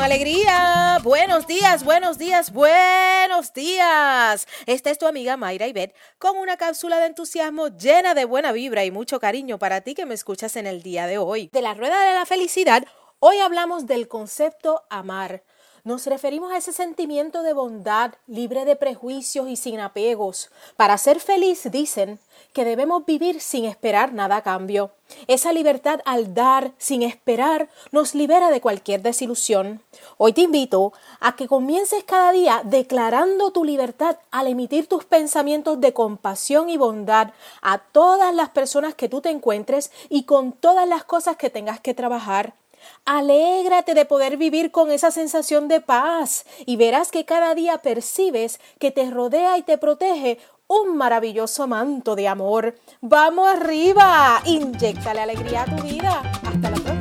alegría! Buenos días, buenos días, buenos días. Esta es tu amiga Mayra Ibet con una cápsula de entusiasmo llena de buena vibra y mucho cariño para ti que me escuchas en el día de hoy. De la rueda de la felicidad, hoy hablamos del concepto amar. Nos referimos a ese sentimiento de bondad, libre de prejuicios y sin apegos. Para ser feliz, dicen, que debemos vivir sin esperar nada a cambio. Esa libertad al dar sin esperar nos libera de cualquier desilusión. Hoy te invito a que comiences cada día declarando tu libertad al emitir tus pensamientos de compasión y bondad a todas las personas que tú te encuentres y con todas las cosas que tengas que trabajar. Alégrate de poder vivir con esa sensación de paz y verás que cada día percibes que te rodea y te protege un maravilloso manto de amor. Vamos arriba, inyectale alegría a tu vida. Hasta la